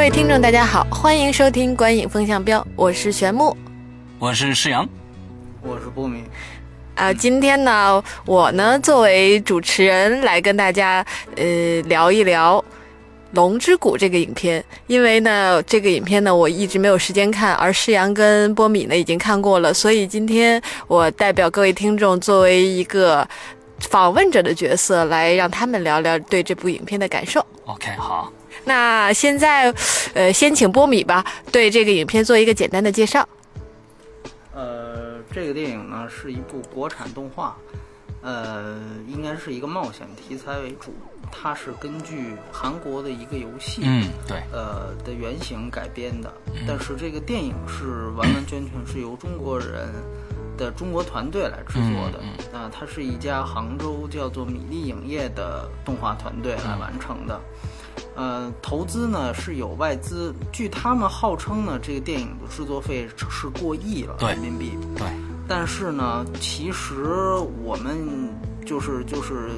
各位听众，大家好，欢迎收听《观影风向标》，我是玄木。我是施阳，我是波米。啊，今天呢，我呢作为主持人来跟大家呃聊一聊《龙之谷》这个影片，因为呢这个影片呢我一直没有时间看，而施阳跟波米呢已经看过了，所以今天我代表各位听众作为一个访问者的角色，来让他们聊聊对这部影片的感受。OK，好。那现在，呃，先请波米吧，对这个影片做一个简单的介绍。呃，这个电影呢是一部国产动画，呃，应该是一个冒险题材为主。它是根据韩国的一个游戏，嗯，对，呃的原型改编的。但是这个电影是完完全全是由中国人的中国团队来制作的。啊、它是一家杭州叫做米粒影业的动画团队来完成的。呃，投资呢是有外资，据他们号称呢，这个电影的制作费是过亿了人民币。对，但是呢，其实我们就是就是，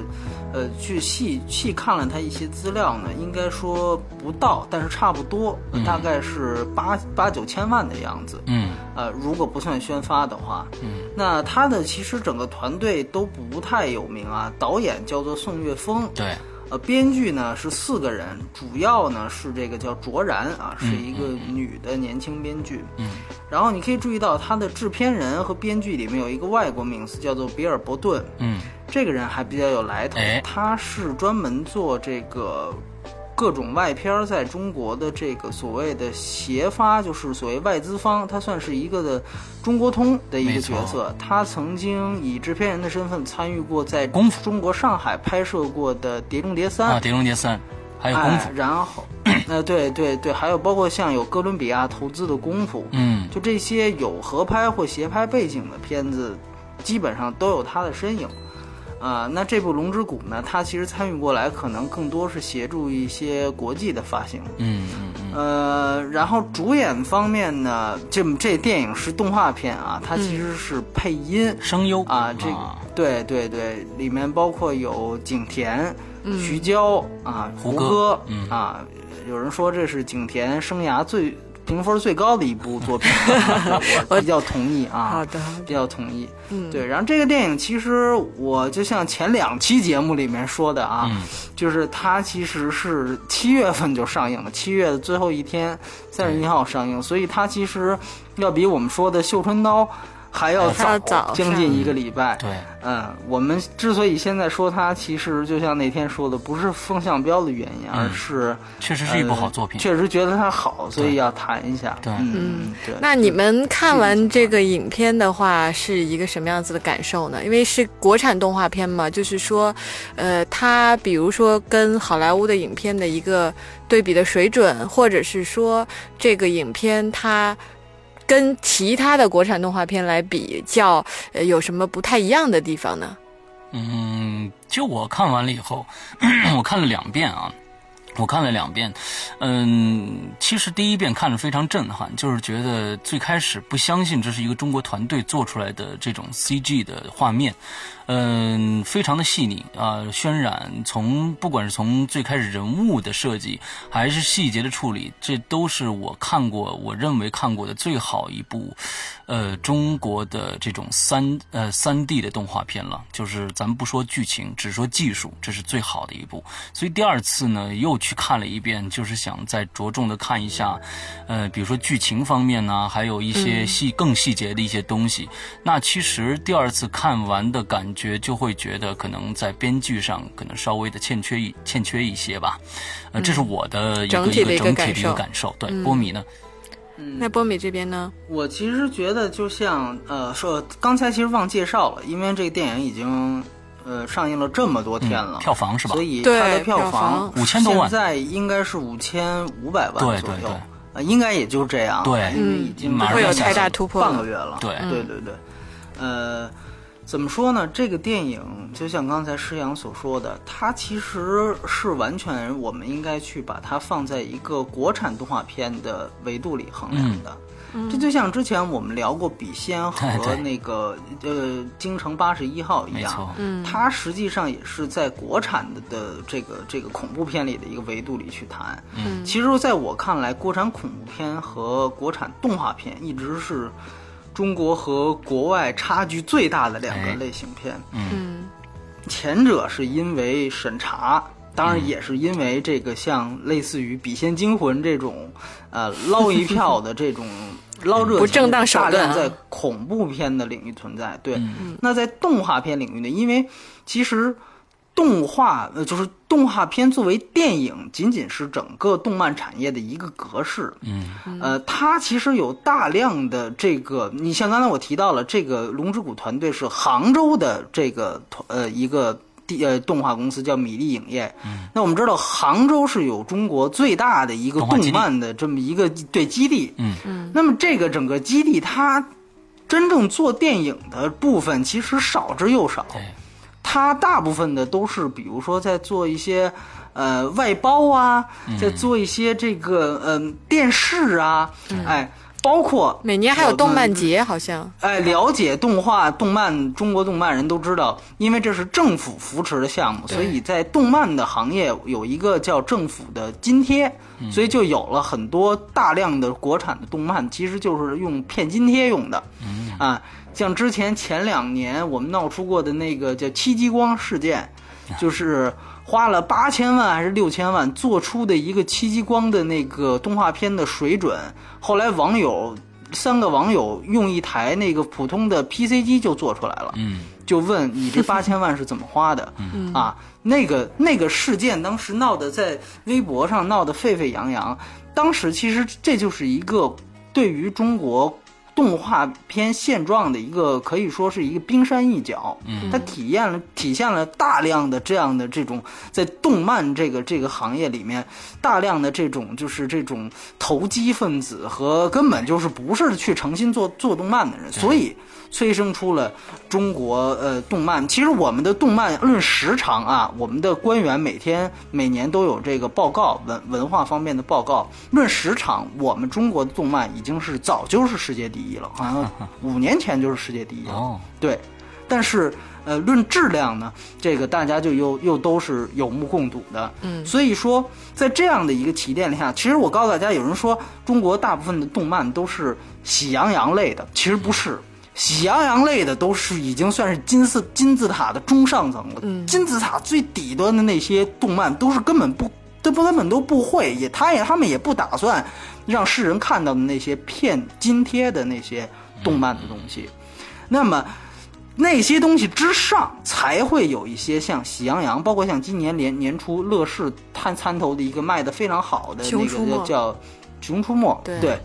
呃，去细细看了他一些资料呢，应该说不到，但是差不多，大概是八八九千万的样子。嗯呃，如果不算宣发的话，嗯，那他的其实整个团队都不太有名啊。导演叫做宋岳峰，对，呃，编剧呢是四个人，主要呢是这个叫卓然啊，是一个女的年轻编剧。嗯，然后你可以注意到他的制片人和编剧里面有一个外国名字叫做比尔伯顿，嗯这个人还比较有来头哎，他是专门做这个。各种外片儿在中国的这个所谓的协发，就是所谓外资方，他算是一个的中国通的一个角色。他曾经以制片人的身份参与过在功夫。中国上海拍摄过的《碟中谍三》啊，《碟中谍三》还有功哎夫，，然后，呃，对对对，还有包括像有哥伦比亚投资的功夫，嗯。就这些有合拍或协拍背景的片子，基本上都有他的身影。啊、那这部《龙之谷》呢，它其实参与过来，可能更多是协助一些国际的发行。嗯嗯嗯，呃，然后主演方面呢，这这电影是动画片啊，它其实是配音。声优啊，这个对对对，里面包括有景田、徐娇啊、胡胡歌歌嗯啊，有人说这是景甜生涯最评分最高的一部作品，我比较同意啊。好的，比较同意，嗯对。然后这个电影其实我就像前两期节目里面说的啊，嗯就是它其实是七月份就上映了，七月的最后一天，三十一号上映，所以它其实要比我们说的《绣春刀》还要还要早将近一个礼拜。对，嗯，我们之所以现在说它，其实就像那天说的，不是风向标的原因，而是确实是一部好作品。呃确实觉得它好，所以要谈一下。对嗯，对。那你们看完这个影片的话，是一个什么样子的感受呢？因为是国产动画片嘛，就是说，呃，它比如说跟好莱坞的影片的一个对比的水准，或者是说这个影片它。跟其他的国产动画片来比较，有什么不太一样的地方呢？嗯，就我看完了以后，我看了两遍啊。我看了两遍，嗯，其实第一遍看着非常震撼，就是觉得最开始不相信这是一个中国团队做出来的这种 CG 的画面，嗯，非常的细腻啊、渲染从不管是从最开始人物的设计，还是细节的处理，这都是我看过，我认为看过的最好一部，呃，中国的这种三呃三 D 的动画片了。就是咱们不说剧情，只说技术，这是最好的一部。所以第二次呢，又去看了一遍，就是想再着重的看一下，呃，比如说剧情方面呢，还有一些细、更细节的一些东西。那其实第二次看完的感觉，就会觉得可能在编剧上可能稍微的欠缺一欠缺一些吧。呃，这是我的一个、整体的一个整体的一个感受感受。对，波米呢？嗯那波米这边呢？我其实觉得，就像呃说，刚才其实忘介绍了，因为这个电影已经呃上映了这么多天了，嗯票房是吧？所以它的票房房。5000多万。现在应该是五千五百万左右。对对。呃，应该也就这样，对因为已经马上会有就下线太大突破半个月了，对对对。对，呃，怎么说呢？这个电影就像刚才施阳所说的，它其实是完全我们应该去把它放在一个国产动画片的维度里衡量的。这就像之前我们聊过《笔仙 》和那个呃《京城八十一号》一样，嗯。它实际上也是在国产的的这个这个恐怖片里的一个维度里去谈。嗯。其实在我看来，国产恐怖片和国产动画片一直是中国和国外差距最大的两个哎。类型片。嗯。前者是因为审查，当然也是因为这个像类似于《笔仙惊魂》这种，呃，捞一票的这种捞热钱不正当手大段啊量在恐怖片的领域存在。对，嗯那在动画片领域呢，因为其实。动画呃，就是动画片作为电影，仅仅是整个动漫产业的一个格式。嗯呃，它其实有大量的这个，你像刚才我提到了，这个龙之谷团队是杭州的这个团呃一个地呃动画公司叫米粒影业。嗯，那我们知道杭州是有中国最大的一个动漫的这么一个对基地。嗯嗯那么这个整个基地它真正做电影的部分其实少之又少。它大部分的都是，比如说在做一些呃外包啊，在做一些这个嗯、呃、电视啊，哎，包括每年还有动漫节，好像。哎，了解动画、动漫，中国动漫人都知道，因为这是政府扶持的项目，所以在动漫的行业有一个叫政府的津贴，所以就有了很多大量的国产的动漫，其实就是用骗津贴用的，啊，像之前前两年我们闹出过的那个叫戚继光事件，就是花了八千万还是六千万做出的一个戚继光的那个动画片的水准，后来网友三个网友用一台那个普通的 PC 机就做出来了，嗯就问你这 八千万是怎么花的？啊，那个那个事件当时闹得在微博上闹得沸沸扬扬，当时其实这就是一个对于中国。动画片现状的一个可以说是一个冰山一角，嗯。它体验了体现了大量的这样的这种在动漫这个这个行业里面大量的这种就是这种投机分子和根本就是不是去诚心做做动漫的人，所以催生出了中国呃动漫。其实我们的动漫论时长啊，我们的官员每天每年都有这个报告文文化方面的报告。论时长，我们中国的动漫已经是早就是世界第一了，好像 五年前就是世界第一了。哦，对，但是呃，论质量呢，这个大家就又又都是有目共睹的。嗯所以说，在这样的一个起点下，其实我告诉大家，有人说中国大部分的动漫都是喜羊羊类的，其实不是。喜羊羊类的都是已经算是金字金字塔的中上层了，嗯。金字塔最底端的那些动漫都是根本不，都不根本都不会，也他也他们也不打算让世人看到的那些骗津贴的那些动漫的东西。那么那些东西之上，才会有一些像喜羊羊，包括像今年年年初乐视参参投的一个卖的非常好的那个叫《熊出没》，对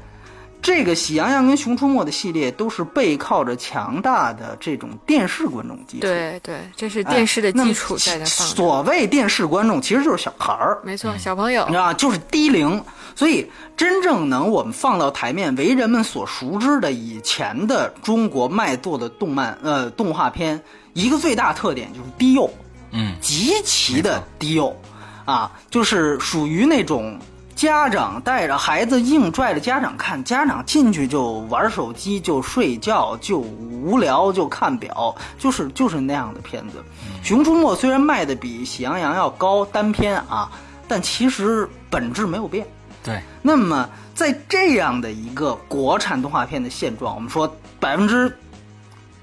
这个喜羊羊跟熊出没的系列都是背靠着强大的这种电视观众基础。对对，这是哎，电视的基础在那放着。所谓电视观众，其实就是小孩儿。没错，小朋友你知道吧？就是低龄，所以真正能我们放到台面为人们所熟知的以前的中国卖座的动漫呃动画片，一个最大特点就是低幼，嗯极其的低幼，啊，就是属于那种家长带着孩子硬拽着家长看，家长进去就玩手机，就睡觉，就无聊，就看表，就是就是那样的片子。熊出没》虽然卖的比《喜羊羊》要高单片啊，但其实本质没有变。对，那么在这样的一个国产动画片的现状，我们说百分之，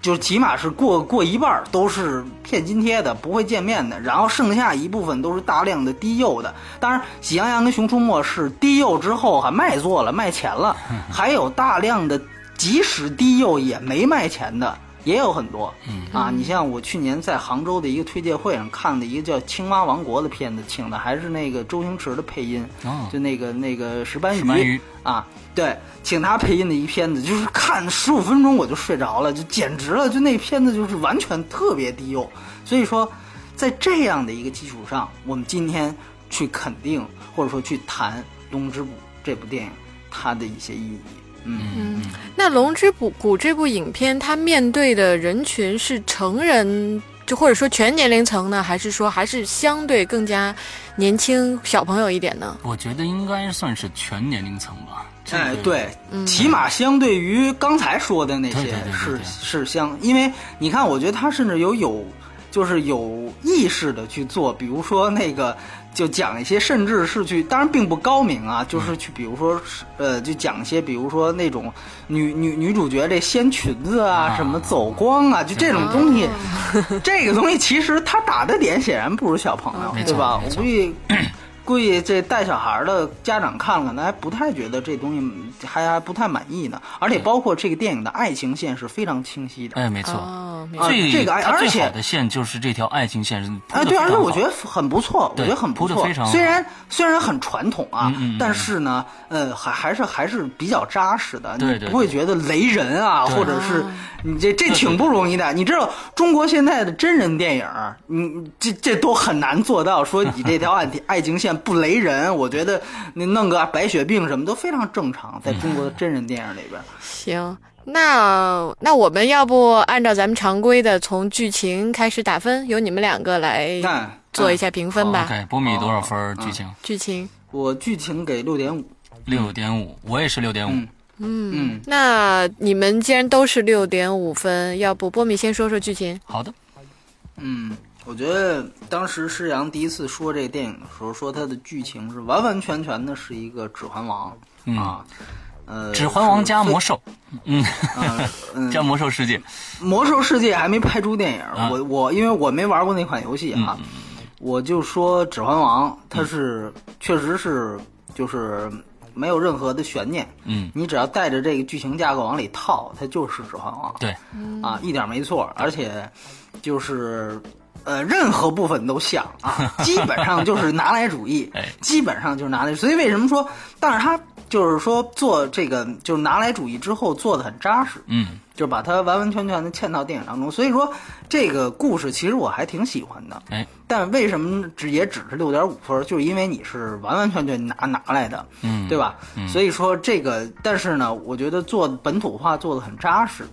就是起码是过过一半都是骗津贴的，不会见面的，然后剩下一部分都是大量的低幼的。当然，《喜羊羊》跟《熊出没》是低幼之后还卖座了，卖钱了，还有大量的即使低幼也没卖钱的。也有很多，啊，你像我去年在杭州的一个推介会上看的一个叫《青蛙王国》的片子，请的还是那个周星驰的配音，哦。就那个那个石斑鱼，石斑鱼。啊，对，请他配音的一片子，就是看十五分钟我就睡着了，就简直了，就那片子就是完全特别低幼。所以说，在这样的一个基础上，我们今天去肯定或者说去谈《龙之谷》这部电影，它的一些意义。嗯，嗯，那《龙之谷》谷这部影片，它面对的人群是成人，就或者说全年龄层呢，还是说还是相对更加年轻小朋友一点呢？我觉得应该算是全年龄层吧。哎，个，对，起码相对于刚才说的那些对对对对是对是相，因为你看，我觉得他甚至有有就是有意识的去做，比如说那个就讲一些，甚至是去，当然并不高明啊，就是去比如说是呃，就讲一些，比如说那种女女女主角这掀裙子啊，啊什么走光啊，就这种东西，这个东西其实他打的点显然不如小朋友，对吧？我估计。估计这带小孩的家长看了，那还不太觉得这东西还还不太满意呢。而且包括这个电影的爱情线是非常清晰的。哎，没错。这个哎它最而且好的线就是这条爱情线是铺哎，对，而且我觉得很不错，我对觉得很不错。铺得非常好虽然虽然很传统啊，嗯嗯嗯但是呢，呃，还还是还是比较扎实的。对对你不会觉得雷人啊，对或者是你这这挺不容易的。你知道中国现在的真人电影，你你这这都很难做到，说你这条爱爱情线不雷人。我觉得你弄个白血病什么都非常正常，在中国的真人电影里边。行，那那我们要不按照咱们常规的，从剧情开始打分，由你们两个来做一下评分吧。OK，波米多少分？剧情剧情，我剧情给六点五。六点五，我也是六点五。嗯嗯，那你们既然都是六点五分，要不波米先说说剧情？好的，嗯，我觉得当时施洋第一次说这个电影的时候，说它的剧情是完完全全的是一个《指环王》嗯啊，呃，指环王加魔兽，兽，嗯，加魔兽世界，魔兽世界还没拍出电影，啊我我因为我没玩过那款游戏啊，我就说《指环王》它是、确实是就是没有任何的悬念，嗯，你只要带着这个剧情架构往里套，它就是《指环王》。对，啊，一点没错，而且就是呃，任何部分都像啊，基本上就是拿来主义哎，基本上就是拿来。所以为什么说，但是他就是说做这个就是拿来主义之后做的很扎实，嗯，就把它完完全全的嵌到电影当中。所以说这个故事其实我还挺喜欢的，哎，但为什么只也只是六点五分？就是因为你是完完全全拿拿来的，嗯对吧？所以说这个，但是呢，我觉得做本土化做的很扎实。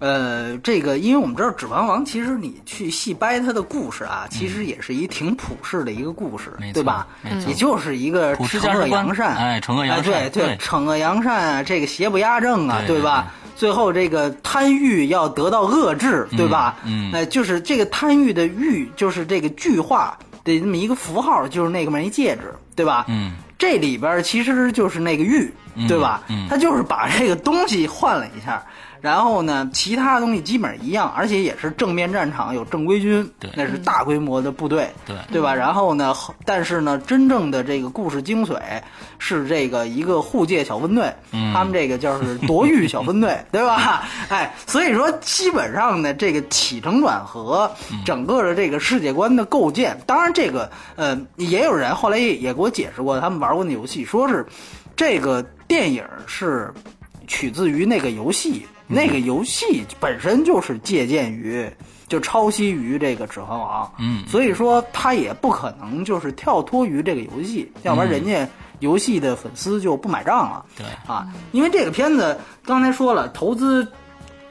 呃，这个，因为我们知道《指环王》，其实你去细掰它的故事啊，其实也是一挺普世的一个故事，对吧？没错也就是一个惩恶扬善，哎惩恶扬善哎对对惩恶扬善啊，这个邪不压正啊，对吧？最后这个贪欲要得到遏制，对吧？嗯哎，就是这个贪欲的欲，就是这个巨化的这么一个符号，就是那个么一戒指，对吧？嗯，这里边其实就是那个玉，对吧？嗯他就是把这个东西换了一下，然后呢，其他东西基本上一样，而且也是正面战场有正规军，对那是大规模的部队，对对吧？然后呢，但是呢，真正的这个故事精髓是这个一个护戒小分队，嗯他们这个就是夺玉小分队，对吧？哎，所以说基本上呢，这个起承转合，整个的这个世界观的构建，当然这个呃，也有人后来也也给我解释过，他们玩过那游戏，说是这个电影是取自于那个游戏，那个游戏本身就是借鉴于。就抄袭于这个《指环王》，嗯所以说他也不可能就是跳脱于这个游戏，要不然人家游戏的粉丝就不买账了。对，啊，因为这个片子刚才说了，投资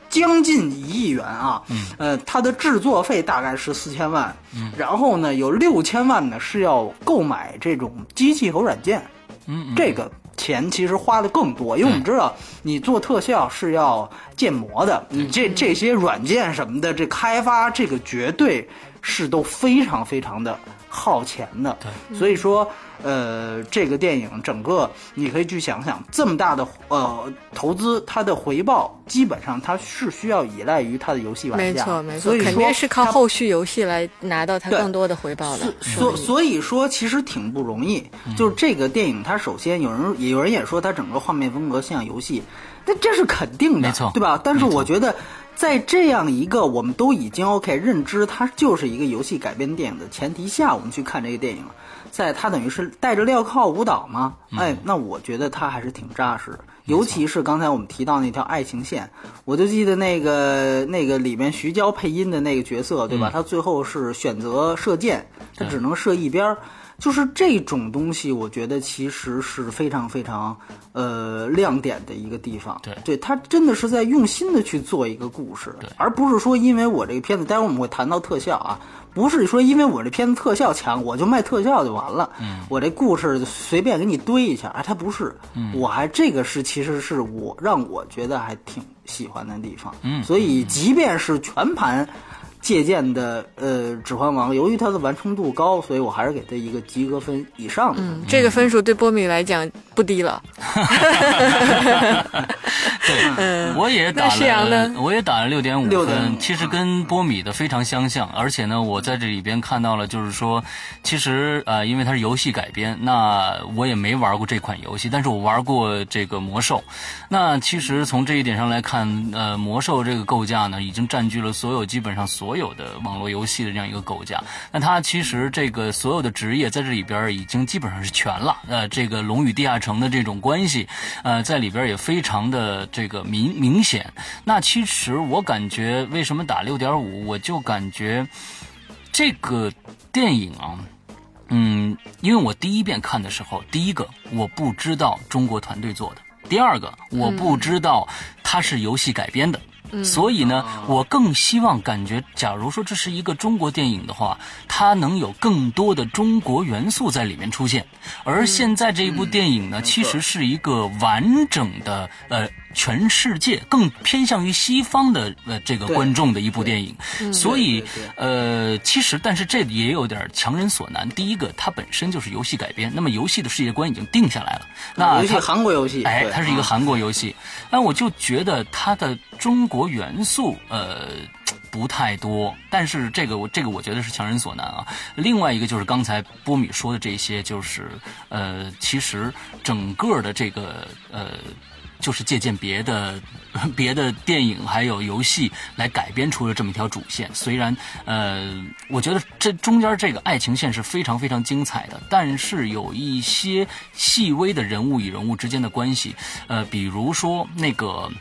将近一亿元啊，嗯，呃，它的制作费大概是四千万，嗯，然后呢，有六千万呢是要购买这种机器和软件，嗯嗯，这个钱其实花的更多，因为我们知道你做特效是要建模的，你这这些软件什么的，这开发这个绝对是都非常非常的耗钱的。对，所以说，呃，这个电影整个你可以去想想，这么大的呃投资，它的回报基本上它是需要依赖于它的游戏玩家，没错，没错所以，说肯定是靠后续游戏来拿到它更多的回报的。所所以说，其实挺不容易。就是这个电影，它首先有人也有人也说它整个画面风格像游戏，那这是肯定的，没错对吧？但是我觉得，在这样一个我们都已经 OK 认知它就是一个游戏改编电影的前提下，我们去看这个电影，在他等于是带着镣铐舞蹈嘛，哎，那我觉得他还是挺扎实。尤其是刚才我们提到那条爱情线，我就记得那个那个里面徐娇配音的那个角色，对吧？他最后是选择射箭，他只能射一边儿。就是这种东西，我觉得其实是非常非常呃亮点的一个地方。对，对他真的是在用心的去做一个故事，而不是说因为我这个片子，待会儿我们会谈到特效啊，不是说因为我这片子特效强，我就卖特效就完了。嗯，我这故事随便给你堆一下，哎，它不是。嗯，我还这个是其实是我让我觉得还挺喜欢的地方。嗯所以即便是全盘。借鉴的呃《指环王》，由于它的完成度高，所以我还是给它一个及格分以上的。嗯，这个分数对波米来讲不低了。对，我也打了呢，我也打了六点五6.5分，其实跟波米的非常相像，而且呢，我在这里边看到了，就是说，其实呃，因为它是游戏改编，那我也没玩过这款游戏，但是我玩过这个魔兽。那其实从这一点上来看，呃，魔兽这个构架呢，已经占据了所有基本上所所有的网络游戏的这样一个构架。那它其实这个所有的职业在这里边已经基本上是全了。呃，这个龙与地下城的这种关系，呃，在里边也非常的这个明明显。那其实我感觉为什么打六点五，我就感觉这个电影啊。嗯，因为我第一遍看的时候，第一个我不知道中国团队做的，第二个我不知道它是游戏改编的。所以呢，我更希望感觉，假如说这是一个中国电影的话，它能有更多的中国元素在里面出现。而现在这一部电影呢，嗯其实是一个完整的呃。全世界更偏向于西方的呃这个观众的一部电影，所以呃，其实但是这也有点强人所难。第一个，它本身就是游戏改编，那么游戏的世界观已经定下来了，那尤其它韩国游戏，哎，它是一个韩国游戏，那我就觉得它的中国元素，呃。不太多，但是这个我这个我觉得是强人所难啊。另外一个就是刚才波米说的这些，就是呃，其实整个的这个呃，就是借鉴别的 别的电影还有游戏来改编出了这么一条主线。虽然呃，我觉得这中间这个爱情线是非常非常精彩的，但是有一些细微的人物与人物之间的关系，呃，比如说那个。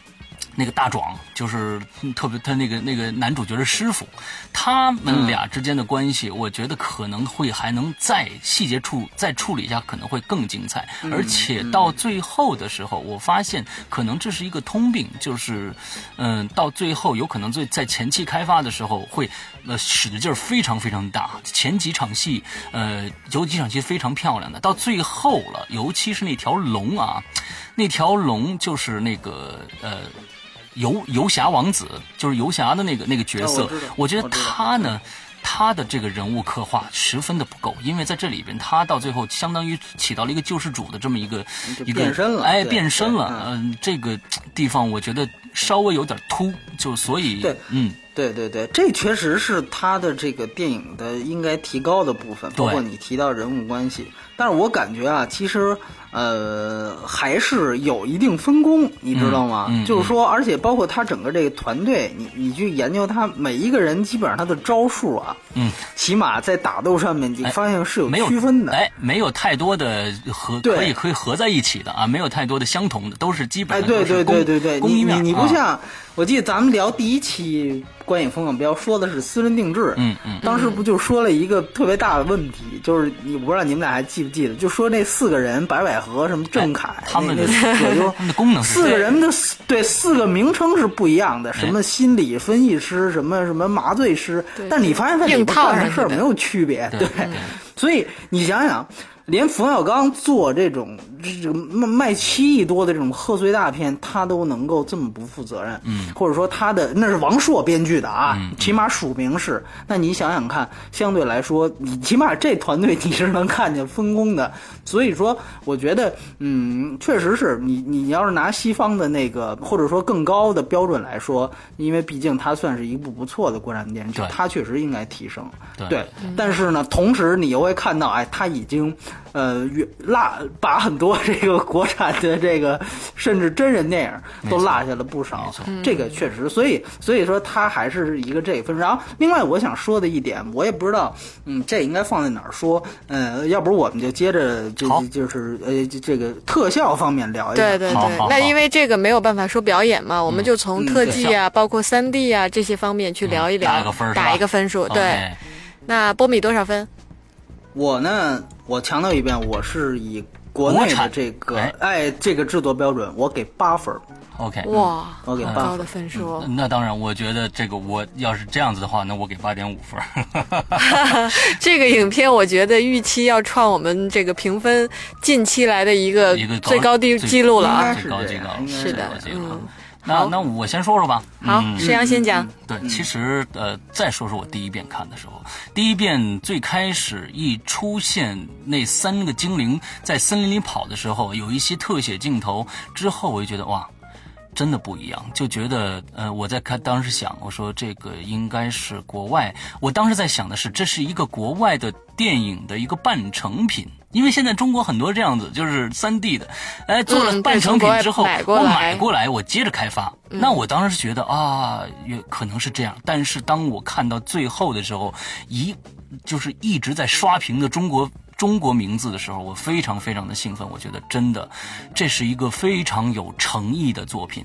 那个大壮就是嗯特别，他那个那个男主角的师傅，他们俩之间的关系，我觉得可能会还能再细节处再处理一下，可能会更精彩。而且到最后的时候，我发现可能这是一个通病，就是嗯，到最后有可能最在前期开发的时候会呃使的劲儿非常非常大，前几场戏呃有几场戏非常漂亮的，到最后了，尤其是那条龙啊，那条龙就是那个呃。游游侠王子就是游侠的那个那个角色，哦我我觉得他呢，他的这个人物刻画十分的不够，因为在这里边，他到最后相当于起到了一个救世主的这么一个一个变身了哎，变身了。对嗯、这个地方我觉得稍微有点突，就所以对嗯，对对对，这确实是他的这个电影的应该提高的部分，包括你提到人物关系。但是我感觉啊，其实呃还是有一定分工，你知道吗？嗯嗯就是说，而且包括他整个这个团队，你你去研究他每一个人，基本上他的招数啊，嗯，起码在打斗上面，你哎发现是有区分的。哎，没有太多的合对。可以可以合在一起的啊，没有太多的相同的，都是基本哎，上对对对对对，你你你不啊。像，我记得咱们聊第一期观影风向标说的是私人定制，嗯嗯。当时不就说了一个特别大的问题，就是你我不知道你们俩还记不记得，就说那四个人白百合什么郑恺，哎他们的那那四个 就他们的功能是四个人的对四个名称是不一样的，什么心理分析师，什么什么麻醉师，但你发现他里边干的事儿没有区别，对。对对，所以你想想。连冯小刚做这种这个卖卖七亿多的这种贺岁大片，他都能够这么不负责任，嗯，或者说他的那是王朔编剧的啊，起码署名是。那你想想看，相对来说，你起码这团队你是能看见分工的。所以说，我觉得，嗯，确实是你你要是拿西方的那个或者说更高的标准来说，因为毕竟它算是一部不错的国产电视剧，它确实应该提升。对对，但是呢，同时你又会看到，哎，他已经呃越落把很多这个国产的这个甚至真人电影都落下了不少没错。这个确实，所以所以说它还是一个这个分数。然后另外我想说的一点，我也不知道，嗯，这应该放在哪儿说？呃，要不我们就接着这就是呃这这个特效方面聊一聊。对对对那因为这个没有办法说表演嘛，我们就从嗯特技啊，包括三 D 啊这些方面去聊一聊，打一个分儿是吧打一个分数。对，那波米多少分？我呢，我强调一遍，我是以国内的这个哎哎这个制作标准，我给八分儿，OK，哇，我给很高的八分儿。分数哦。那当然，我觉得这个我要是这样子的话，那我给八点五分儿。这个影片我觉得预期要创我们这个评分近期来的一个一个最高低记录了啊！最是这样高最高，是的嗯好那那我先说说吧。好，嗯石阳先讲。对，其实呃，再说说我第一遍看的时候，第一遍最开始一出现那三个精灵在森林里跑的时候，有一些特写镜头之后，我就觉得哇。真的不一样，就觉得呃，我在看，当时想，我说这个应该是国外，我当时在想的是，这是一个国外的电影的一个半成品，因为现在中国很多这样子，就是三 D 的，哎，做了半成品之后，我买过来，我接着开发。那我当时觉得啊，也可能是这样，但是当我看到最后的时候，一就是一直在刷屏的中国中国名字的时候，我非常非常的兴奋，我觉得真的这是一个非常有诚意的作品。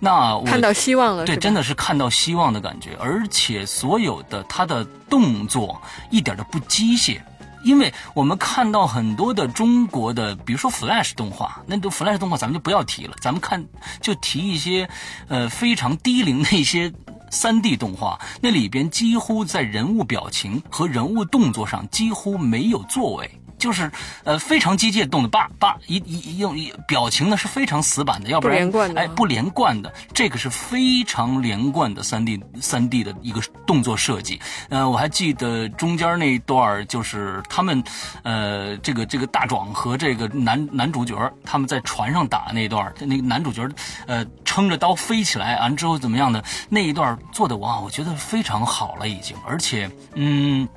那我看到希望了，对，真的是看到希望的感觉，而且所有的他的动作一点都不机械。因为我们看到很多的中国的，比如说 Flash 动画，那都 Flash 动画咱们就不要提了，咱们看就提一些，呃，非常低龄的一些三 D 动画，那里边几乎在人物表情和人物动作上几乎没有作为。就是呃非常机械的动的叭叭一一一用一表情呢是非常死板的，要不然不连贯的哎不连贯的，这个是非常连贯的三 D 三 D 的一个动作设计。呃，我还记得中间那一段就是他们呃这个这个大壮和这个男男主角他们在船上打那一段，那个男主角呃撑着刀飞起来，完之后怎么样的那一段做的哇，我觉得非常好了已经，而且嗯。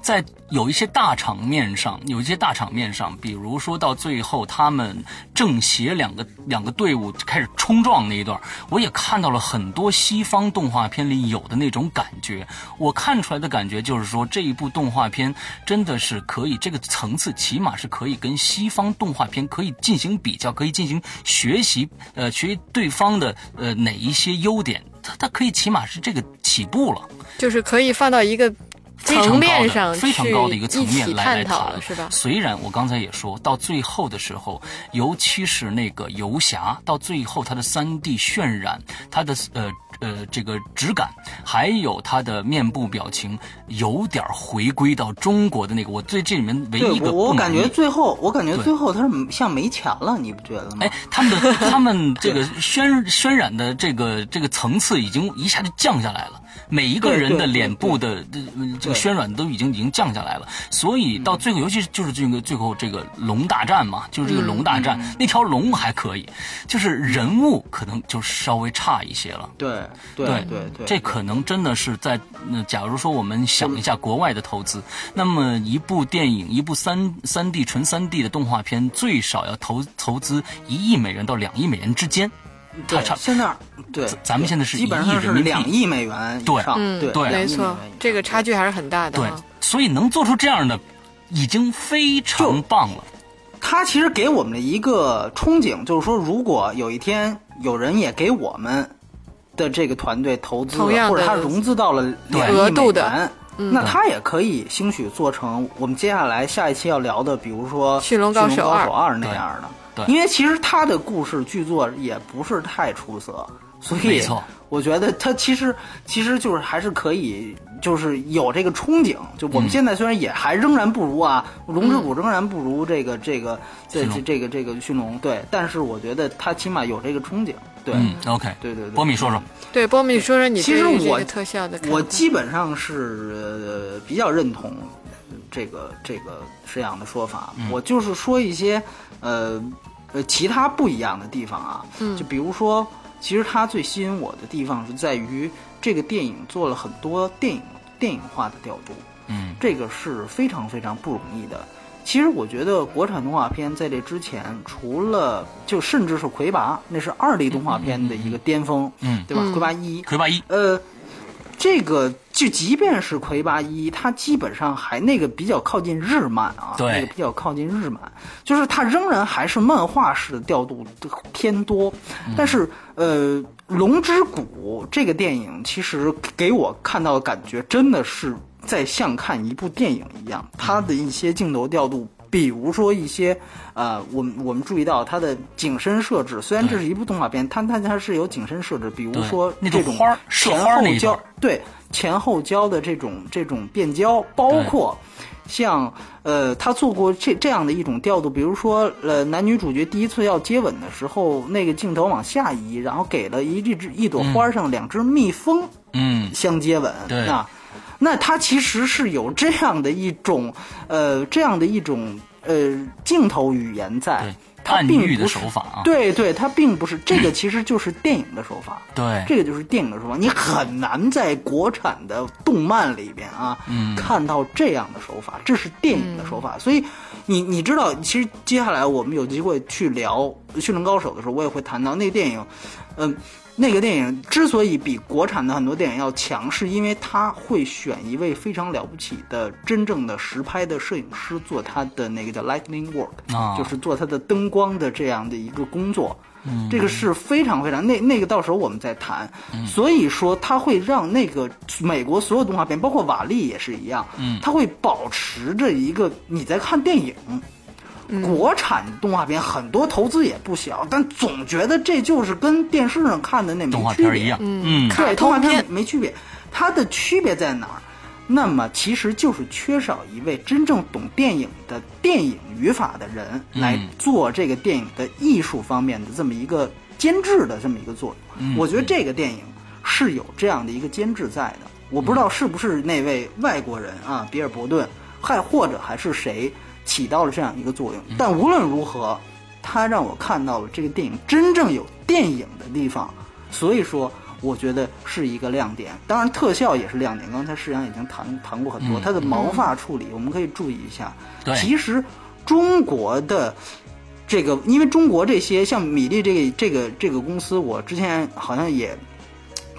在有一些大场面上，有一些大场面上，比如说到最后，他们正邪两个两个队伍开始冲撞那一段，我也看到了很多西方动画片里有的那种感觉。我看出来的感觉就是说，这一部动画片真的是可以，这个层次起码是可以跟西方动画片可以进行比较，可以进行学习，呃，学习对方的呃哪一些优点，它它可以起码是这个起步了。就是可以放到一个非常高的面上非常高的一个层面来来讨谈，是吧？虽然我刚才也说到最后的时候，尤其是那个游侠，到最后它的三 D 渲染，它的呃呃这个质感，还有它的面部表情，有点回归到中国的那个。我对这里面唯一一个我我感觉最后，我感觉最后他是像没钱了，你不觉得吗？哎，他们的 他们这个渲渲染的这个这个层次已经一下就降下来了，每一个人的脸部的这呃这个渲染都已经已经降下来了，所以到最后，尤其是就是这个最后这个龙大战嘛，就是这个龙大战，那条龙还可以，就是人物可能就稍微差一些了。对对对对对，这可能真的是在，呃，假如说我们想一下国外的投资，那么一部电影，一部三三 D 纯三 D 的动画片，最少要投投资一亿美元到两亿美元之间。它对差现在对咱咱们现在是基本上是一亿人民币两亿美元以对上，嗯，对，对没错这个差距还是很大的对啊。，所以能做出这样的，已经非常棒了。他其实给我们的一个憧憬，就是说，如果有一天有人也给我们的这个团队投资或者他融资到了两亿美额度的元，那他也可以兴许做成我们接下来下一期要聊的，比如说《驯龙高手二手二》那样的。因为其实他的故事剧作也不是太出色，所以没错我觉得他其实其实就是还是可以，就是有这个憧憬。就我们现在虽然也还仍然不如啊，龙之谷仍然不如这个这个这这这个这个驯龙，对，但是我觉得他起码有这个憧憬，对。嗯，OK，对对对波米说说，对，波米说说你其实我特效的。我基本上是、呃、比较认同这个这个这样的说法。我就是说一些呃呃其他不一样的地方啊，就比如说，其实它最吸引我的地方是在于这个电影做了很多电影电影化的调度，嗯这个是非常非常不容易的。其实我觉得国产动画片在这之前，除了就甚至是魁拔，那是二 D 动画片的一个巅峰，嗯对吧？魁拔一，魁拔一，呃，这个就即便是魁拔一，它基本上还那个比较靠近日漫啊，对那个比较靠近日漫，就是它仍然还是漫画式的调度偏多，但是呃，《龙之谷》这个电影其实给我看到的感觉真的是在像看一部电影一样，它的一些镜头调度。比如说一些，呃，我们我们注意到它的景深设置，虽然这是一部动画片，它它它是有景深设置，比如说这种花儿前后焦，对前后焦的这种这种变焦，包括像呃，他做过这这样的一种调度，比如说呃，男女主角第一次要接吻的时候，那个镜头往下移，然后给了一只一朵花上两只蜜蜂嗯，相接吻，对。啊，那它其实是有这样的一种呃这样的一种呃镜头语言在，它并不是手法啊，对对，它并不是这个，其实就是电影的手法。对，这个就是电影的手法，你很难在国产的动漫里边啊，嗯看到这样的手法，这是电影的手法。所以你你知道，其实接下来我们有机会去聊《驯龙高手》的时候，我也会谈到那个电影，嗯。那个电影之所以比国产的很多电影要强，是因为他会选一位非常了不起的真正的实拍的摄影师做他的那个叫 lightning work，、啊就是做他的灯光的这样的一个工作。这个是非常非常那那个到时候我们再谈。所以说，它会让那个美国所有动画片，包括瓦力也是一样，嗯它会保持着一个你在看电影。国产动画片很多投资也不小，但总觉得这就是跟电视上看的那没动画区别片一样，嗯，卡对，动画片片没区别，它的区别在哪儿？那么其实就是缺少一位真正懂电影的电影语法的人来做这个电影的艺术方面的这么一个监制的这么一个作用。我觉得这个电影是有这样的一个监制在的。我不知道是不是那位外国人啊，比尔伯顿，还或者还是谁起到了这样一个作用。但无论如何，它让我看到了这个电影真正有电影的地方，所以说我觉得是一个亮点。当然，特效也是亮点。刚才世阳已经谈谈过很多，它的毛发处理我们可以注意一下。对其实中国的这个，因为中国这些像米粒这个这个这个公司，我之前好像也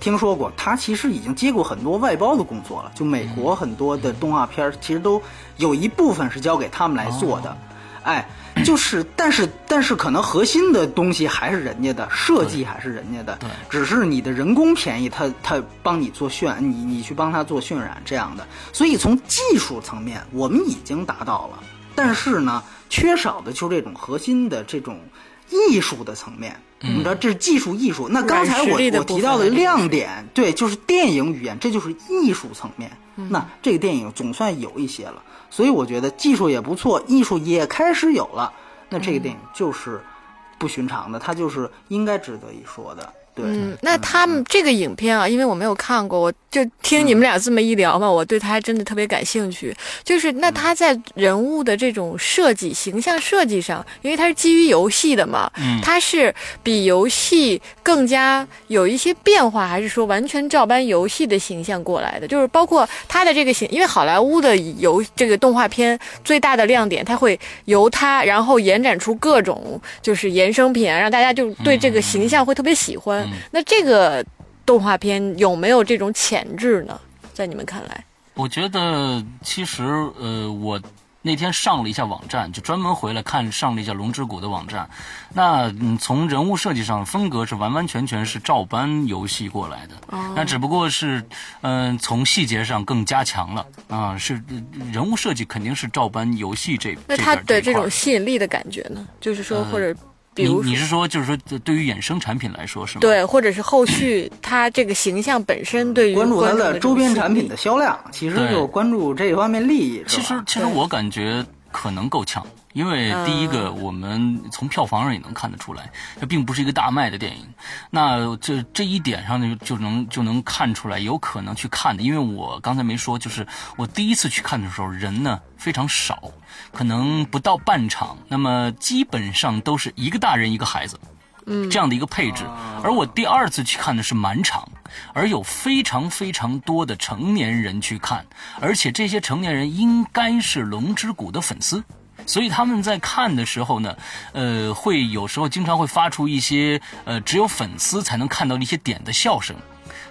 听说过，他其实已经接过很多外包的工作了。就美国很多的动画片儿，其实都有一部分是交给他们来做的。哎，就是，但是但是可能核心的东西还是人家的，设计还是人家的，对只是你的人工便宜，他他帮你做渲，你你去帮他做渲染这样的。所以从技术层面，我们已经达到了，但是呢，缺少的就是这种核心的这种艺术的层面。我们知道这是技术艺术。那刚才我我提到的亮点，对，就是电影语言，这就是艺术层面。嗯那这个电影总算有一些了，所以我觉得技术也不错，艺术也开始有了。那这个电影就是不寻常的，它就是应该值得一说的。对，嗯，那他们这个影片啊，因为我没有看过，我就听你们俩这么一聊嘛，我对他还真的特别感兴趣。就是那他在人物的这种设计、形象设计上，因为它是基于游戏的嘛，嗯它是比游戏更加有一些变化，还是说完全照搬游戏的形象过来的？就是包括他的这个形，因为好莱坞的游这个动画片最大的亮点，它会由它然后延展出各种就是衍生品啊，让大家就对这个形象会特别喜欢。那这个动画片有没有这种潜质呢？在你们看来？我觉得其实呃，我那天上了一下网站，就专门回来看上了一下《龙之谷》的网站。那嗯，从人物设计上，风格是完完全全是照搬游戏过来的。哦那只不过是嗯、从细节上更加强了啊，是呃人物设计肯定是照搬游戏这那它的这种吸引力的感觉呢？就是说，或者比你你是说就是说对于衍生产品来说是吗？对，或者是后续它这个形象本身对于关注它的周边产品的的销量，其实就关注这方面利益。其实，其实我感觉可能够呛，因为第一个，我们从票房上也能看得出来，这并不是一个大卖的电影。那这这一点上呢，就能就能看出来，有可能去看的。因为我刚才没说，就是我第一次去看的时候，人呢非常少，可能不到半场，那么基本上都是一个大人一个孩子。嗯，这样的一个配置，而我第二次去看的是满场，而有非常非常多的成年人去看，而且这些成年人应该是《龙之谷》的粉丝，所以他们在看的时候呢，呃，会有时候经常会发出一些呃只有粉丝才能看到的一些点的笑声。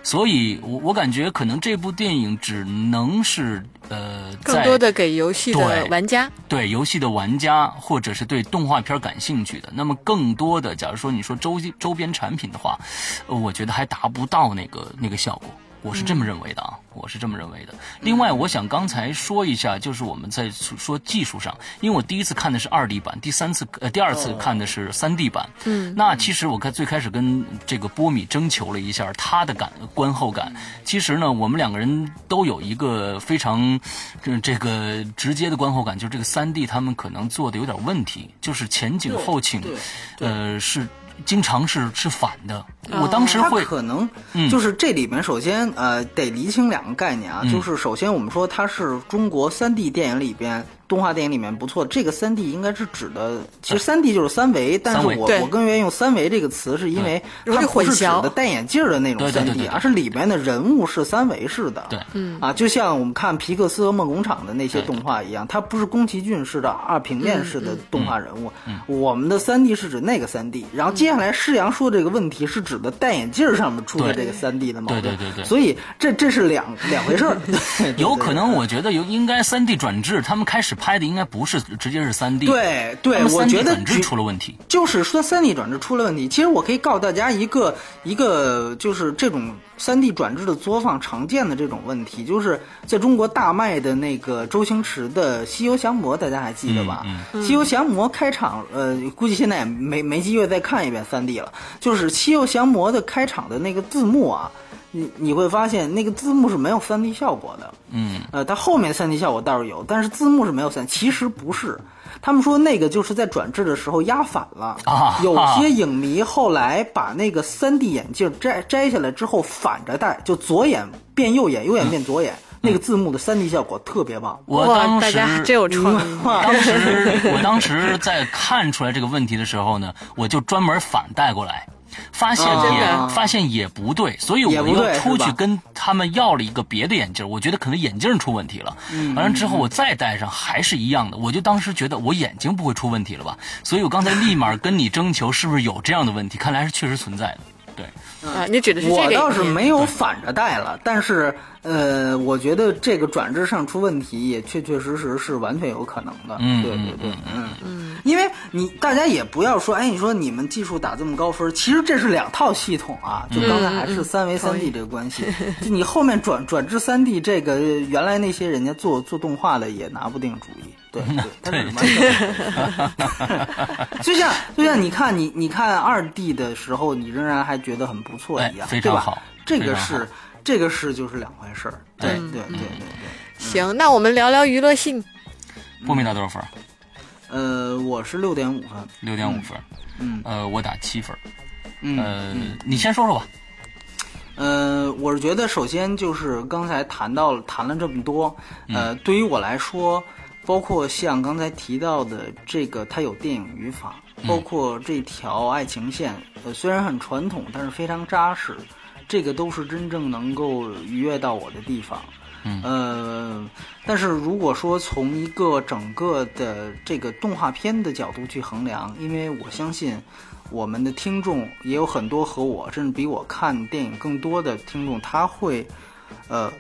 所以我我感觉可能这部电影只能是呃，更多的给游戏的玩家。对游戏的玩家，或者是对动画片感兴趣的，那么更多的，假如说你说周周边产品的话，呃我觉得还达不到那个那个效果。我是这么认为的啊，我是这么认为的。另外，我想刚才说一下，就是我们在说技术上，因为我第一次看的是二 D 版，第三次呃第二次看的是三 D 版。嗯，那其实我看最开始跟这个波米征求了一下他的感观后感。其实呢，我们两个人都有一个非常这这个直接的观后感，就是这个三 D 他们可能做的有点问题，就是前景后倾对，对呃是经常是是反的。哦。我当时它会可能嗯。就是这里面首先呃得厘清两个概念啊，嗯。就是首先我们说它是中国三 D 电影里边动画电影里面不错，这个三 D 应该是指的，其实三 D 就是三维，但是我我更愿意用三维这个词，是因为它不是指的戴眼镜的那种三 D，而是里面的人物是三维式的。对，嗯。啊，就像我们看皮克斯和梦工厂的那些动画一样，它不是宫崎骏式的二平面式的动画人物。嗯。我们的三 D 是指那个三 D，然后接下来施阳说这个问题是指的戴眼镜上面出的这个三 D 的矛盾。对对对对。所以这这是两两回事儿。有可能我觉得有应该三 D 转制，他们开始拍的应该不是直接是三 D，对对，我觉得转制出了问题。就是说三 D 转制出了问题。其实我可以告诉大家一个一个，就是这种三 D 转制的作坊常见的这种问题，就是在中国大卖的那个周星驰的《西游降魔》，大家还记得吧？嗯西游降魔》开场，呃，估计现在也没没机会再看一遍三 D 了。就是《西游降魔》的开场的那个字幕啊，你你会发现那个字幕是没有 3D 效果的。嗯，呃，它后面 3D 效果倒是有，但是字幕是没有三，其实不是。他们说那个就是在转制的时候压反了，啊有些影迷后来把那个 3D 眼镜摘摘下来之后反着戴，就左眼变右眼，右眼变左眼，那个字幕的 3D 效果特别棒。我当时大家真有创意。当时我当时在看出来这个问题的时候呢，我就专门反带过来。发现啊也、发现也不对，所以我又出去跟他们要了一个别的眼镜，我觉得可能眼镜出问题了。嗯完了之后我再戴上还是一样的，我就当时觉得我眼睛不会出问题了吧？所以我刚才立马跟你征求是不是有这样的问题，看来是确实存在的。对，啊，你指的是这个我倒是没有反着戴了，但是呃，我觉得这个转制上出问题也确确实实是完全有可能的。嗯对对对嗯，嗯嗯，因为你大家也不要说，哎，你说你们技术打这么高分，其实这是两套系统啊，就刚才还是三维三 D 这个关系，就你后面转转至三 D 这个，原来那些人家做做动画的也拿不定主意。对对，就像就像你看你你看二 D 的时候，你仍然还觉得很不错一样，哎对吧这个是这个是就是两回事儿。对对对对对对。行，那我们聊聊娱乐性。波米打多少分？呃，我是六点五分。六点五分。嗯呃，我打七分。嗯呃，你先说说吧。呃，我是觉得首先就是刚才谈到了谈了这么多，呃，对于我来说，包括像刚才提到的这个，它有电影语法，包括这条爱情线，呃，虽然很传统，但是非常扎实，这个都是真正能够愉悦到我的地方。嗯。呃，但是如果说从一个整个的这个动画片的角度去衡量，因为我相信我们的听众也有很多和我甚至比我看电影更多的听众，他会呃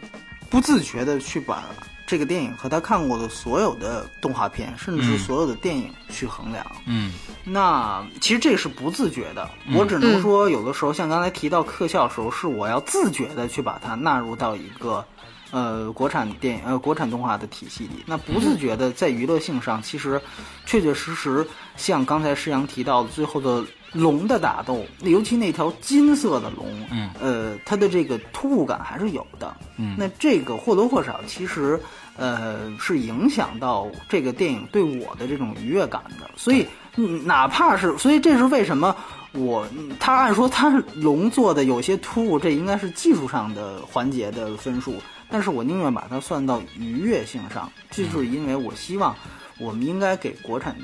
不自觉的去把这个电影和他看过的所有的动画片，甚至所有的电影去衡量。嗯那其实这个是不自觉的，我只能说，有的时候像刚才提到特效的时候，是我要自觉的去把它纳入到一个呃国产电影呃国产动画的体系里。那不自觉的在娱乐性上，其实确确实实像刚才施阳提到的最后的龙的打斗，尤其那条金色的龙，嗯呃，它的这个突兀感还是有的。嗯那这个或多或少其实呃是影响到这个电影对我的这种愉悦感的。所以嗯哪怕是，所以这是为什么我嗯他按说他是龙做的有些突兀，这应该是技术上的环节的分数，但是我宁愿把它算到愉悦性上，这就是因为我希望我们应该给国产。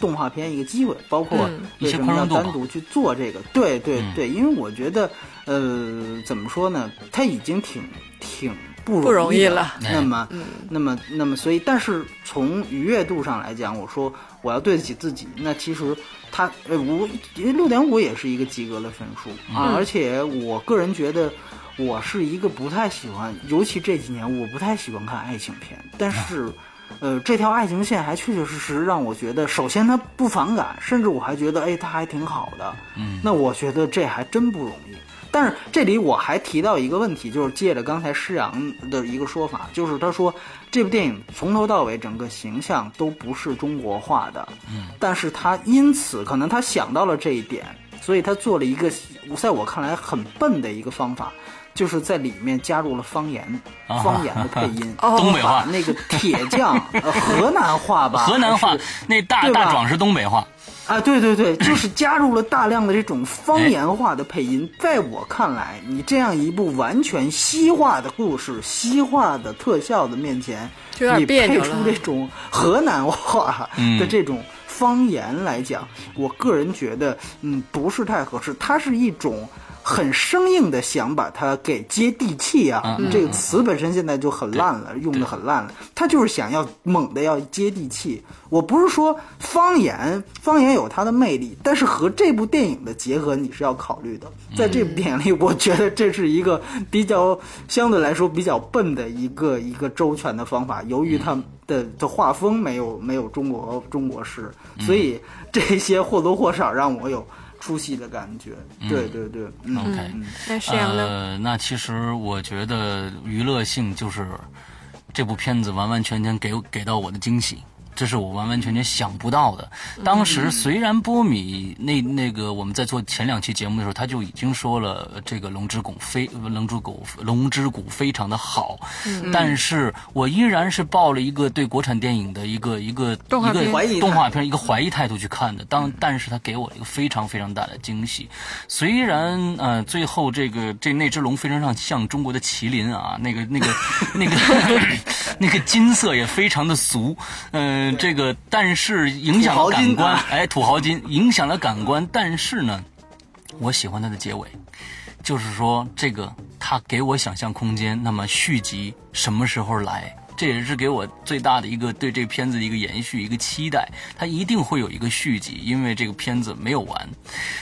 动画片一个机会，包括嗯为什么要单独去做这个？对对嗯对，因为我觉得，呃，怎么说呢？他已经挺挺不不容易了那么，那么，那么，所以，但是从愉悦度上来讲，我说我要对得起自己，那其实他呃，我因为六点五也是一个及格的分数啊，而且我个人觉得。我是一个不太喜欢，尤其这几年我不太喜欢看爱情片，但是，呃，这条爱情线还确确实实让我觉得，首先他不反感，甚至我还觉得，哎，他还挺好的。嗯，那我觉得这还真不容易。但是这里我还提到一个问题，就是借着刚才施洋的一个说法，就是他说这部电影从头到尾整个形象都不是中国化的，嗯，但是他因此可能他想到了这一点，所以他做了一个在我看来很笨的一个方法。就是在里面加入了方言，方言的配音，东北话，那个铁匠，河南话吧，河南话，那大大壮是东北话，啊，对对对，就是加入了大量的这种方言化的配音。在我看来，你这样一部完全西化的故事、西化的特效的面前，你配出这种河南话的这种方言来讲，我个人觉得，嗯，不是太合适。它是一种。很生硬的想把它给接地气啊，这个词本身现在就很烂了，用的很烂了。他就是想要猛的要接地气。我不是说方言，方言有它的魅力，但是和这部电影的结合你是要考虑的。在这部电影里，我觉得这是一个比较相对来说比较笨的一个一个周全的方法。由于它的的画风没有没有中国中国式，所以这些或多或少让我有。出戏的感觉，对对对，OK，呃，那其实我觉得娱乐性就是这部片子完完全全给给到我的惊喜。这是我完完全全想不到的。当时虽然波米那那个我们在做前两期节目的时候，他就已经说了这个《龙之谷》非《龙之谷》《龙之谷》非常的好，但是我依然是抱了一个对国产电影的一个一个动画片动画片一个怀疑态度去看的。当但是他给我一个非常非常大的惊喜。虽然呃最后这个这那只龙非常像像中国的麒麟啊，那个那个那个那个金色也非常的俗，嗯。这个，但是影响了感官，哎，土豪金影响了感官，但是呢，我喜欢它的结尾，就是说这个它给我想象空间。那么续集什么时候来？这也是给我最大的一个对这个片子的一个延续，一个期待。它一定会有一个续集，因为这个片子没有完。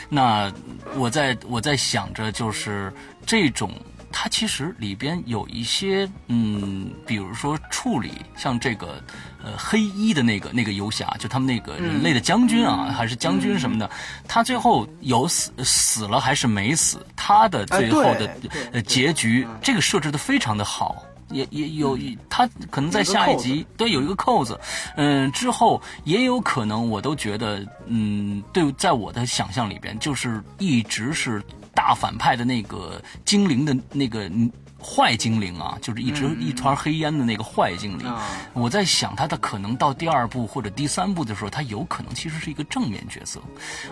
那我在我在想着，就是这种。它其实里边有一些，嗯，比如说处理像这个，呃，黑衣的那个那个游侠，就他们那个人类的将军啊，还是将军什么的，他最后有死死了还是没死？他的最后的呃结局，这个设置的非常的好，也也有他可能在下一集对有一个扣子，嗯，之后也有可能，我都觉得，嗯，对，在我的想象里边，就是一直是。大反派的那个精灵的那个坏精灵啊，就是一直一团黑烟的那个坏精灵。我在想，他的可能到第二部或者第三部的时候，他有可能其实是一个正面角色。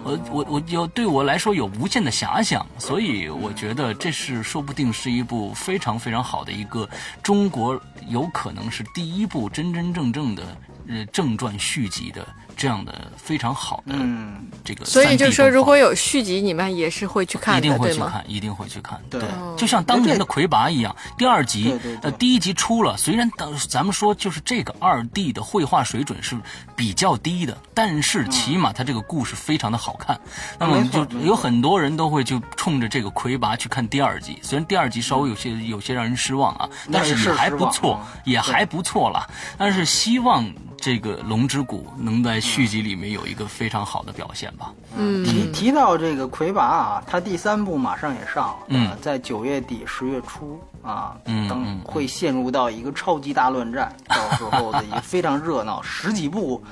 我我我有对我来说有无限的遐想，所以我觉得这是说不定是一部非常非常好的一个中国有可能是第一部真真正正的呃正传续集的。这样的非常好的这个，所以就是说，如果有续集，你们也是会去看的，一定会去看，一定会去看。对，就像当年的《魁拔》一样，第二集呃第一集出了，虽然当咱们说就是这个二 D 的绘画水准是比较低的，但是起码它这个故事非常的好看。那么就有很多人都会就冲着这个《魁拔》去看第二集，虽然第二集稍微有些有些让人失望啊，但是也还不错，也还不错了。但是希望。这个《龙之谷》能在续集里面有一个非常好的表现吧？嗯，提提到这个《魁拔》啊，它第三部马上也上了，嗯，在九月底十月初啊，等会陷入到一个超级大乱战，到时候的一个非常热闹，十几部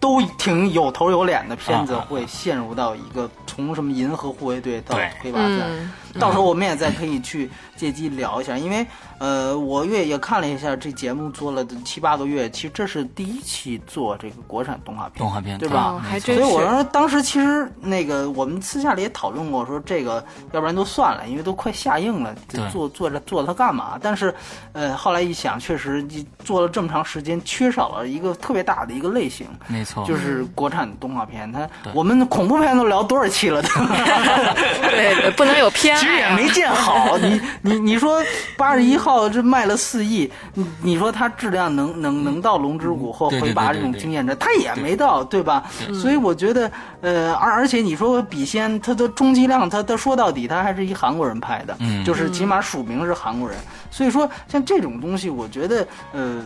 都挺有头有脸的片子会陷入到一个从什么银河护卫队到《魁拔》战，到时候我们也再可以去借机聊一下，因为。呃，我月也看了一下这节目做了七八个月，其实这是第一期做这个国产动画片，动画片对吧？还真所以我说当时其实那个我们私下里也讨论过，说这个要不然都算了，因为都快下映了，做做着做它干嘛？但是，呃，后来一想，确实做了这么长时间，缺少了一个特别大的一个类型，没错，就是国产动画片。它我们恐怖片都聊多少期了？对，不能有偏其实也啊没见好。你 你你说八十一号这卖了四亿，你你说它质量能能能到龙之谷或对对回拔这种经验值，它也没到，对吧？所以我觉得，呃，而而且你说笔仙，它的充其量，它它说到底，它还是一韩国人拍的，嗯就是起码署名是韩国人。所以说，像这种东西，我觉得，呃，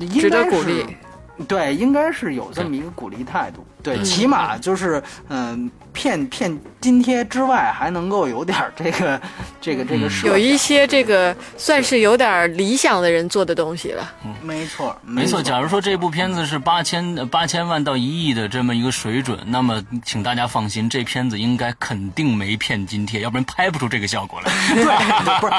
应值得该是鼓励。对，应该是有这么一个鼓励态度。对，起码就是嗯、骗骗津贴之外，还能够有点儿这个这个这个。有一些这个算是有点理想的人做的东西了。没错，没错，假如说这部片子是八千八千万到一亿的这么一个水准，那么请大家放心，这片子应该肯定没骗津贴，要不然拍不出这个效果来。对，不是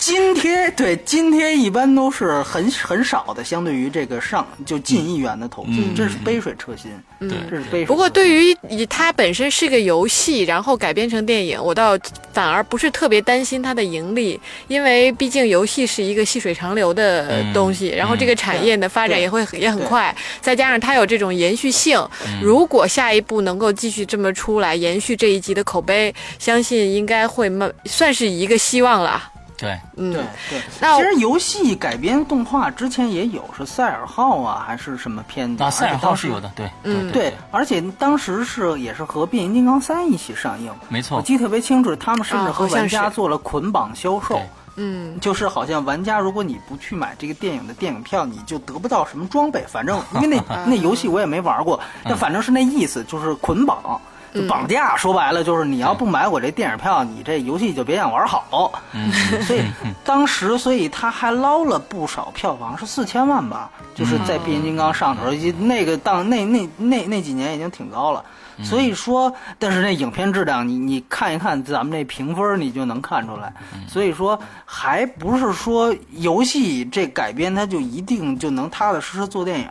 津贴，对津贴一般都是很很少的，相对于这个上就近亿元的投资，嗯这是杯水车薪，嗯这是杯水。不过对于以它本身是个游戏，然后改编成电影，我倒反而不是特别担心它的盈利，因为毕竟游戏是一个细水长流的东西，然后这个产业的发展也会也很快，再加上它有这种延续性，如果下一步能够继续这么出来，延续这一集的口碑，相信应该会慢算是一个希望了。对，嗯，对对，那其实游戏改编动画之前也有，是赛尔号啊，还是什么片子？啊赛尔号是有的，对，嗯对，而且当时是也是和变形金刚三一起上映，没错，我记得特别清楚，他们甚至啊和玩家做了捆绑销售对。嗯，就是好像玩家，如果你不去买这个电影的电影票，你就得不到什么装备。反正因为那 那游戏我也没玩过，但反正是那意思，就是捆绑。就绑架，说白了就是你要不买我这电影票，你这游戏就别想玩好。嗯所以当时，所以他还捞了不少票房，是四千万吧？就是在变形金刚上头，那个当那那那那几年已经挺高了。所以说，但是那影片质量，你你看一看咱们这评分，你就能看出来。所以说，还不是说游戏这改编它就一定就能踏踏实实做电影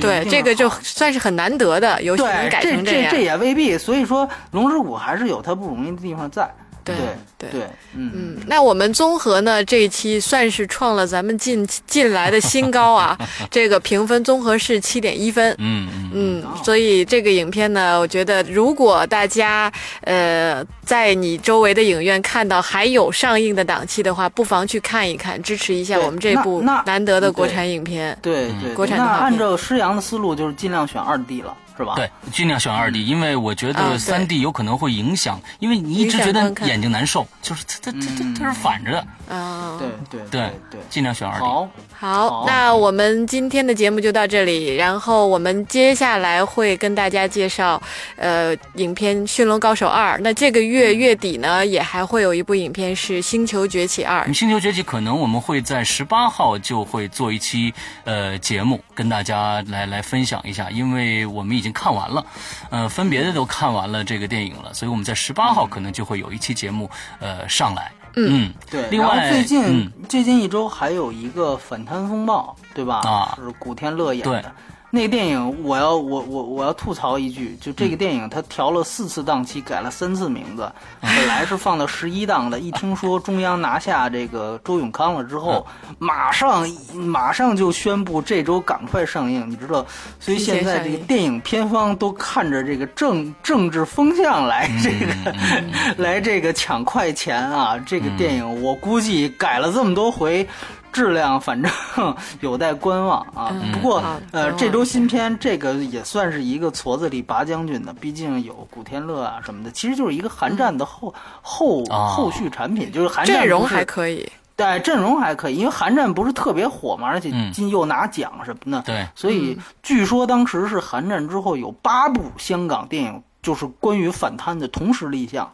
对，这个就算是很难得的游戏改成样这这。也未必。所以说，《龙之谷》还是有它不容易的地方在。对对对嗯嗯，那我们综合呢这一期算是创了咱们近近来的新高啊，这个评分综合是七点一分。嗯嗯嗯，所以这个影片呢，我觉得如果大家呃在你周围的影院看到还有上映的档期的话，不妨去看一看，支持一下我们这部难得的国产影片。对对，国产那按照施洋的思路，就是尽量选二 D 了，是吧？对，尽量选二 D，因为我觉得三 D 有可能会影响，因为你一直觉得眼睛难受，就是它它它它它是反着的，啊，对对对对。尽量选二 D。好，好好，那我们今天的节目就到这里，然后我们接下来会跟大家介绍，呃，影片《驯龙高手二》。那这个月月底呢，也还会有一部影片是《星球崛起二》。《星球崛起》可能我们会在十八号就会做一期呃节目，跟大家来来分享一下，因为我们已经看完了，呃，分别的都看完了这个电影了，所以我们在十八号可能就会有一期节目呃上来。嗯，对。另外最近、嗯最近一周还有一个《反贪风暴》，对吧？啊是古天乐演对的。那个电影，我要我我我要吐槽一句，就这个电影它调了四次档期，改了三次名字。本来是放到十一档的，一听说中央拿下这个周永康了之后，马上马上就宣布这周赶快上映，你知道？所以现在这个电影片方都看着这个政政治风向来这个、来这个抢快钱啊！这个电影我估计改了这么多回。质量反正 有待观望啊。嗯不过好呃，这周新片这个也算是一个矬子里拔将军的，毕竟有古天乐啊什么的，其实就是一个韩战的后、后啊。后续产品，就是韩战阵容还可以，对阵容还可以，因为韩战不是特别火嘛，而且嗯。今又拿奖什么的，对，所以据说当时是韩战之后有八部香港电影就是关于反贪的同时立项。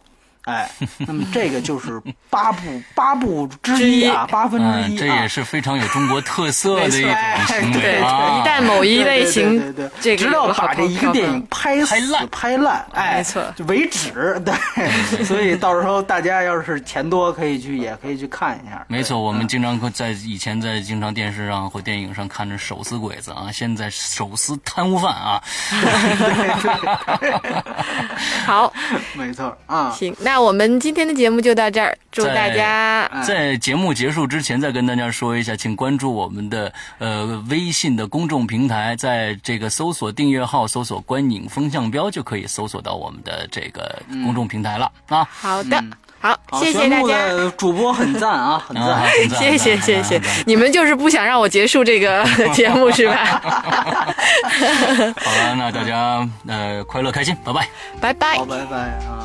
哎，那么这个就是八部 八部之一啊，八分之嗯，一啊这也。是非常有中国特色的一种行对对为啊。一旦某一类型对对对对这个直到把这一个电影拍死拍烂拍烂，哎，没错就为止。对，所以到时候大家要是钱多，可以去，也可以去看一下。没错，我们经常在以前在经常电视上或电影上看着手撕鬼子啊，现在手撕贪污犯啊。好，没错啊。行，那我们今天的节目就到这儿，祝大家在节目结束之前，再跟大家说一下，请关注我们的呃微信的公众平台，在这个搜索订阅号搜索“观影风向标”就可以搜索到我们的这个公众平台了、啊。好的。好，好谢谢大家。主播很赞啊，很啊，赞。很赞谢谢谢谢你们就是不想让我结束这个 节目是吧？好了，那大家呃快乐开心，拜拜。拜拜好，。拜拜啊。